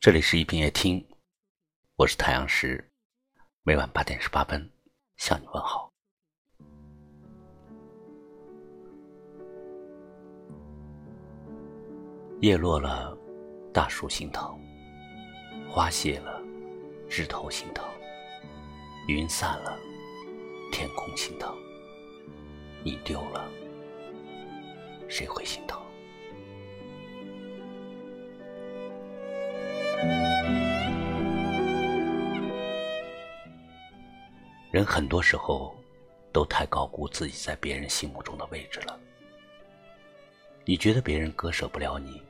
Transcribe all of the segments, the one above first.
这里是一品夜听，我是太阳石，每晚八点十八分向你问好。叶落了，大树心疼；花谢了，枝头心疼；云散了，天空心疼。你丢了，谁会心疼？人很多时候都太高估自己在别人心目中的位置了。你觉得别人割舍不了你，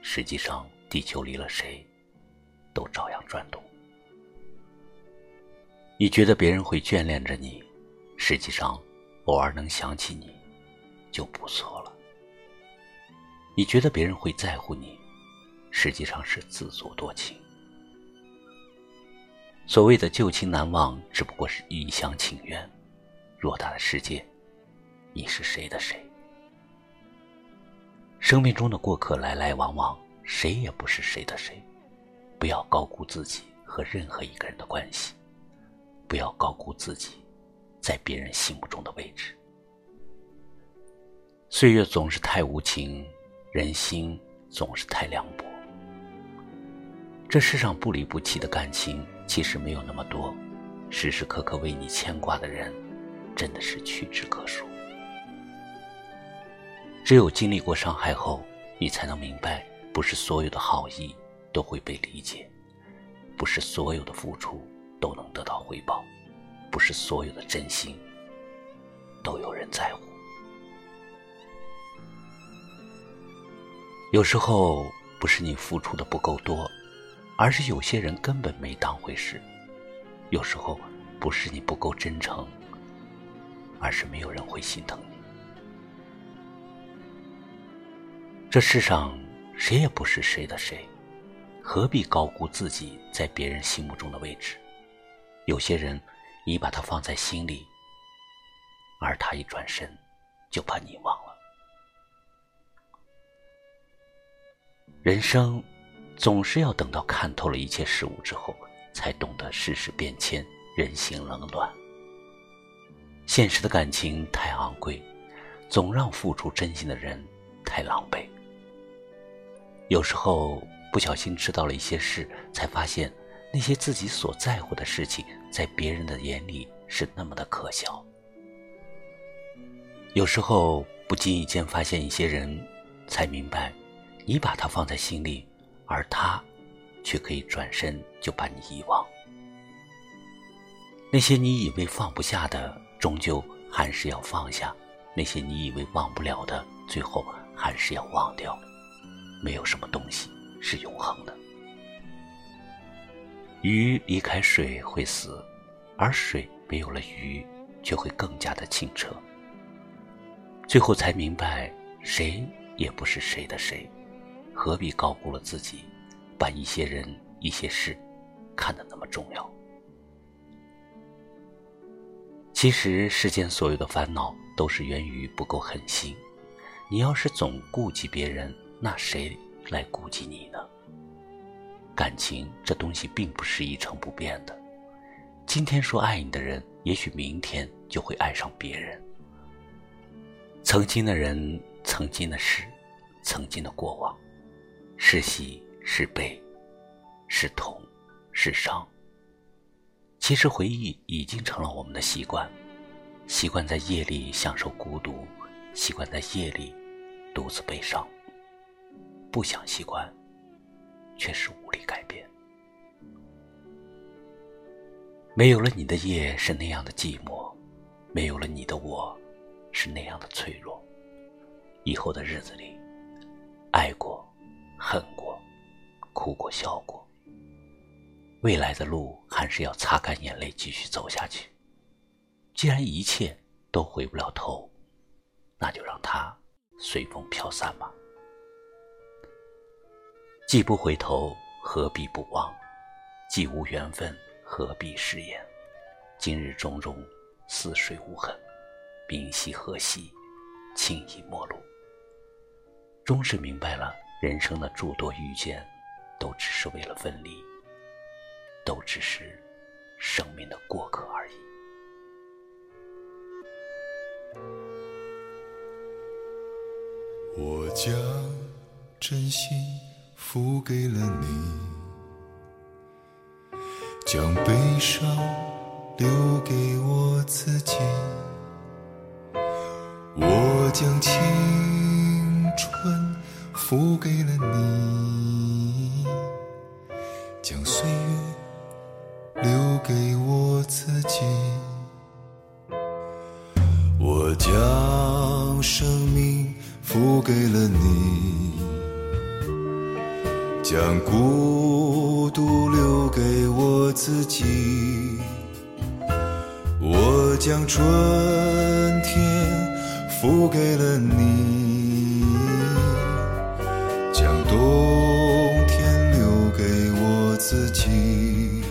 实际上地球离了谁，都照样转动。你觉得别人会眷恋着你，实际上偶尔能想起你，就不错了。你觉得别人会在乎你，实际上是自作多情。所谓的旧情难忘，只不过是一厢情愿。偌大的世界，你是谁的谁？生命中的过客来来往往，谁也不是谁的谁。不要高估自己和任何一个人的关系，不要高估自己在别人心目中的位置。岁月总是太无情，人心总是太凉薄。这世上不离不弃的感情其实没有那么多，时时刻刻为你牵挂的人，真的是屈指可数。只有经历过伤害后，你才能明白，不是所有的好意都会被理解，不是所有的付出都能得到回报，不是所有的真心都有人在乎。有时候不是你付出的不够多。而是有些人根本没当回事。有时候不是你不够真诚，而是没有人会心疼你。这世上谁也不是谁的谁，何必高估自己在别人心目中的位置？有些人，你把他放在心里，而他一转身，就把你忘了。人生。总是要等到看透了一切事物之后，才懂得世事变迁，人心冷暖。现实的感情太昂贵，总让付出真心的人太狼狈。有时候不小心知道了一些事，才发现那些自己所在乎的事情，在别人的眼里是那么的可笑。有时候不经意间发现一些人，才明白，你把他放在心里。而他，却可以转身就把你遗忘。那些你以为放不下的，终究还是要放下；那些你以为忘不了的，最后还是要忘掉。没有什么东西是永恒的。鱼离开水会死，而水没有了鱼，却会更加的清澈。最后才明白，谁也不是谁的谁。何必高估了自己，把一些人、一些事看得那么重要？其实世间所有的烦恼都是源于不够狠心。你要是总顾及别人，那谁来顾及你呢？感情这东西并不是一成不变的。今天说爱你的人，也许明天就会爱上别人。曾经的人，曾经的事，曾经的过往。是喜是悲，是痛是伤。其实回忆已经成了我们的习惯，习惯在夜里享受孤独，习惯在夜里独自悲伤。不想习惯，却是无力改变。没有了你的夜是那样的寂寞，没有了你的我，是那样的脆弱。以后的日子里，爱过。恨过，哭过，笑过。未来的路还是要擦干眼泪，继续走下去。既然一切都回不了头，那就让它随风飘散吧。既不回头，何必不忘？既无缘分，何必誓言？今日种种，似水无痕。明夕何夕，轻易陌路。终是明白了。人生的诸多遇见，都只是为了分离，都只是生命的过客而已。我将真心付给了你，将悲伤留给我自己。我将青春付给了你，将岁月留给我自己。我将生命付给了你，将孤独留给我自己。我将春天。付给了你，自己。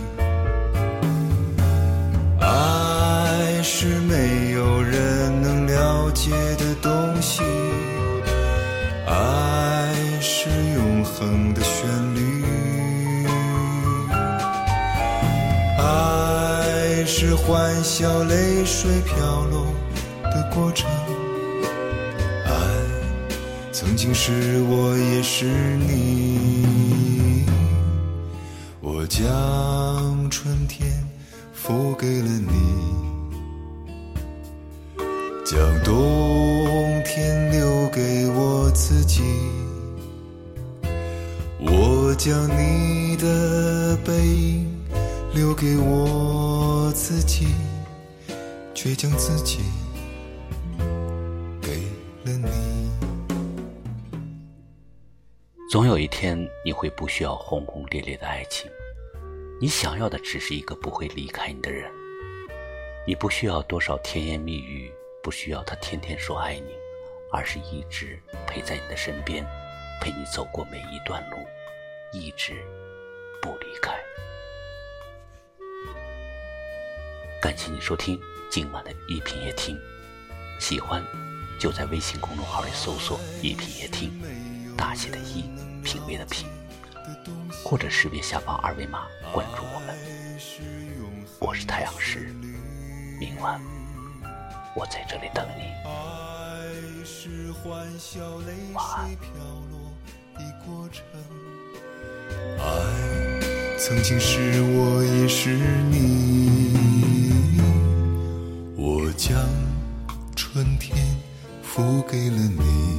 爱是没有人能了解的东西，爱是永恒的旋律，爱是欢笑泪水飘落的过程。爱曾经是我，也是你。将春天付给了你，将冬天留给我自己。我将你的背影留给我自己，却将自己。总有一天，你会不需要轰轰烈烈的爱情，你想要的只是一个不会离开你的人。你不需要多少甜言蜜语，不需要他天天说爱你，而是一直陪在你的身边，陪你走过每一段路，一直不离开。感谢你收听今晚的一品夜听，喜欢就在微信公众号里搜索“一品夜听”。大写的“一”，品味的“品”，或者识别下方二维码关注我们。我是太阳石，明晚我在这里等你。晚安。爱曾经是我，也是你。我将春天付给了你。